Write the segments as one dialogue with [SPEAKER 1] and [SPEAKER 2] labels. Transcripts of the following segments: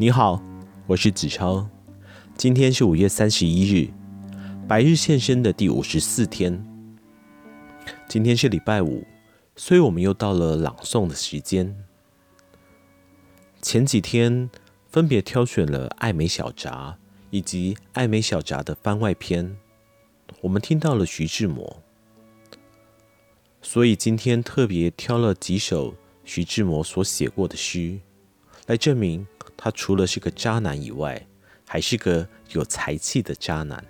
[SPEAKER 1] 你好，我是子超。今天是五月三十一日，白日现身的第五十四天。今天是礼拜五，所以我们又到了朗诵的时间。前几天分别挑选了《艾美小札》以及《艾美小札》的番外篇，我们听到了徐志摩，所以今天特别挑了几首徐志摩所写过的诗，来证明。他除了是个渣男以外，还是个有才气的渣男。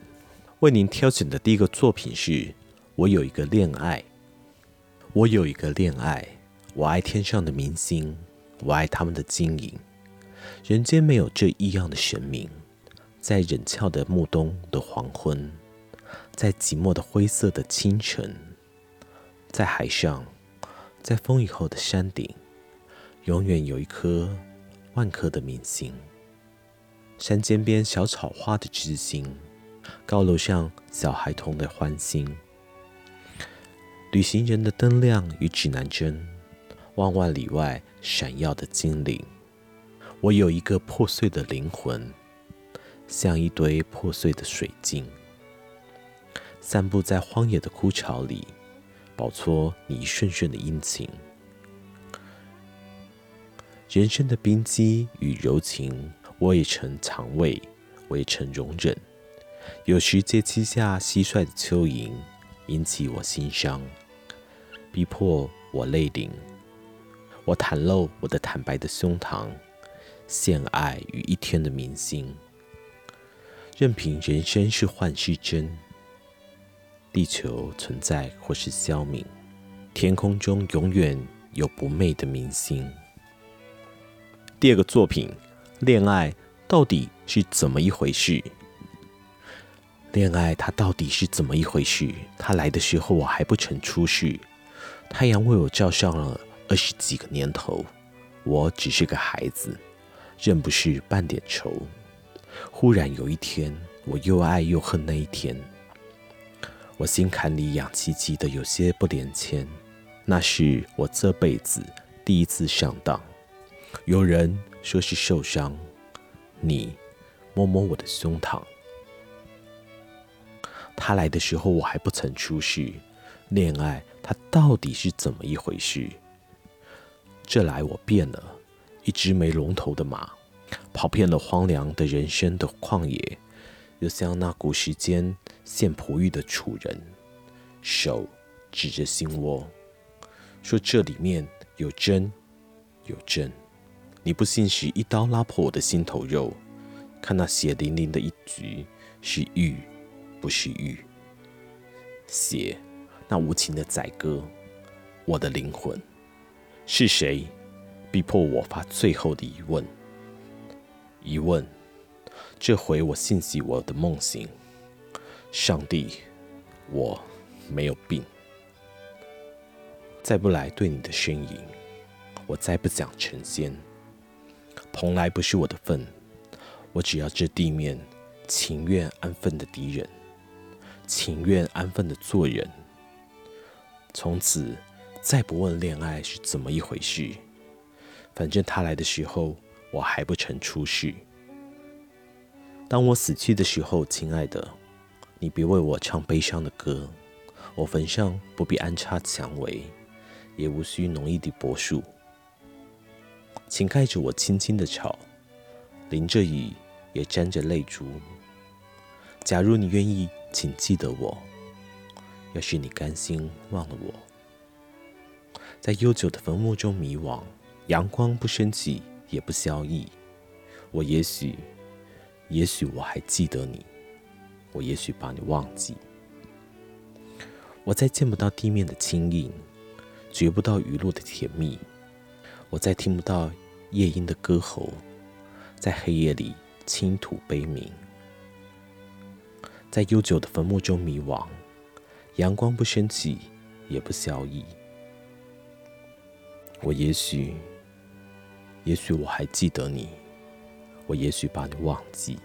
[SPEAKER 1] 为您挑选的第一个作品是《我有一个恋爱》。我有一个恋爱，我爱天上的明星，我爱他们的晶莹。人间没有这异样的神明，在冷峭的暮冬的黄昏，在寂寞的灰色的清晨，在海上，在风雨后的山顶，永远有一颗。万颗的明星，山间边小草花的知心，高楼上小孩童的欢心，旅行人的灯亮与指南针，万万里外闪耀的精灵。我有一个破碎的灵魂，像一堆破碎的水晶，散布在荒野的枯草里，饱撮你一瞬瞬的殷勤。人生的冰肌与柔情，我也曾尝味，我也曾容忍。有时借膝下蟋蟀的蚯蚓，引起我心伤，逼迫我泪顶。我袒露我的坦白的胸膛，献爱与一天的明星。任凭人生是幻是真，地球存在或是消泯，天空中永远有不昧的明星。第二个作品，恋爱到底是怎么一回事？恋爱它到底是怎么一回事？它来的时候我还不曾出世，太阳为我照上了二十几个年头，我只是个孩子，认不是半点愁。忽然有一天，我又爱又恨那一天，我心坎里痒唧唧的，有些不连牵。那是我这辈子第一次上当。有人说是受伤，你摸摸我的胸膛。他来的时候我还不曾出世，恋爱它到底是怎么一回事？这来我变了，一只没龙头的马，跑遍了荒凉的人生的旷野，又像那古时间献璞玉的楚人，手指着心窝，说这里面有真有真。你不信时，一刀拉破我的心头肉，看那血淋淋的一局，是玉，不是玉。血，那无情的宰割，我的灵魂，是谁逼迫我发最后的疑问？疑问，这回我信息我的梦醒。上帝，我没有病。再不来对你的呻吟，我再不讲成仙。从来不是我的份，我只要这地面情愿安分的敌人，情愿安分的做人。从此再不问恋爱是怎么一回事，反正他来的时候我还不曾出世。当我死去的时候，亲爱的，你别为我唱悲伤的歌，我坟上不必安插蔷薇，也无需浓郁的柏树。请盖着我轻轻的草，淋着雨也沾着泪珠。假如你愿意，请记得我；要是你甘心忘了我，在悠久的坟墓中迷惘，阳光不升起也不消翳。我也许，也许我还记得你，我也许把你忘记。我再见不到地面的轻盈，觉不到雨露的甜蜜。我再听不到夜莺的歌喉，在黑夜里倾吐悲鸣，在悠久的坟墓中迷惘，阳光不升起，也不消翳。我也许，也许我还记得你，我也许把你忘记。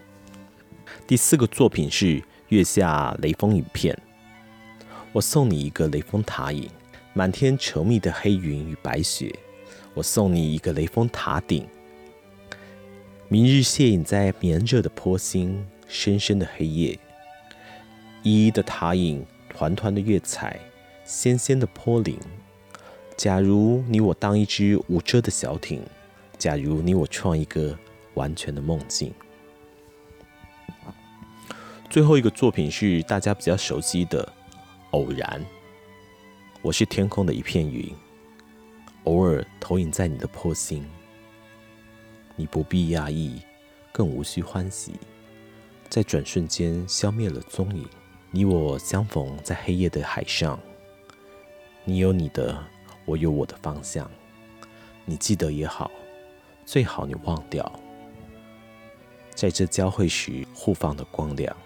[SPEAKER 1] 第四个作品是月下雷锋影片。我送你一个雷峰塔影，满天稠密的黑云与白雪。我送你一个雷峰塔顶，明日斜影在绵热的坡心，深深的黑夜，依依的塔影，团团的月彩，纤纤的坡棱。假如你我当一只无遮的小艇，假如你我创一个完全的梦境。最后一个作品是大家比较熟悉的《偶然》，我是天空的一片云，偶尔投影在你的破心。你不必讶异，更无需欢喜，在转瞬间消灭了踪影。你我相逢在黑夜的海上，你有你的，我有我的方向。你记得也好，最好你忘掉，在这交汇时互放的光亮。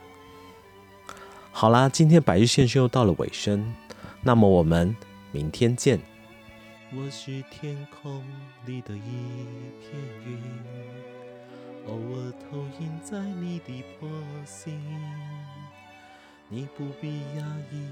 [SPEAKER 1] 好啦，今天百日献声又到了尾声，那么我们明天见。我是天空里的一片云，偶尔投影在你的波心，你不必讶异。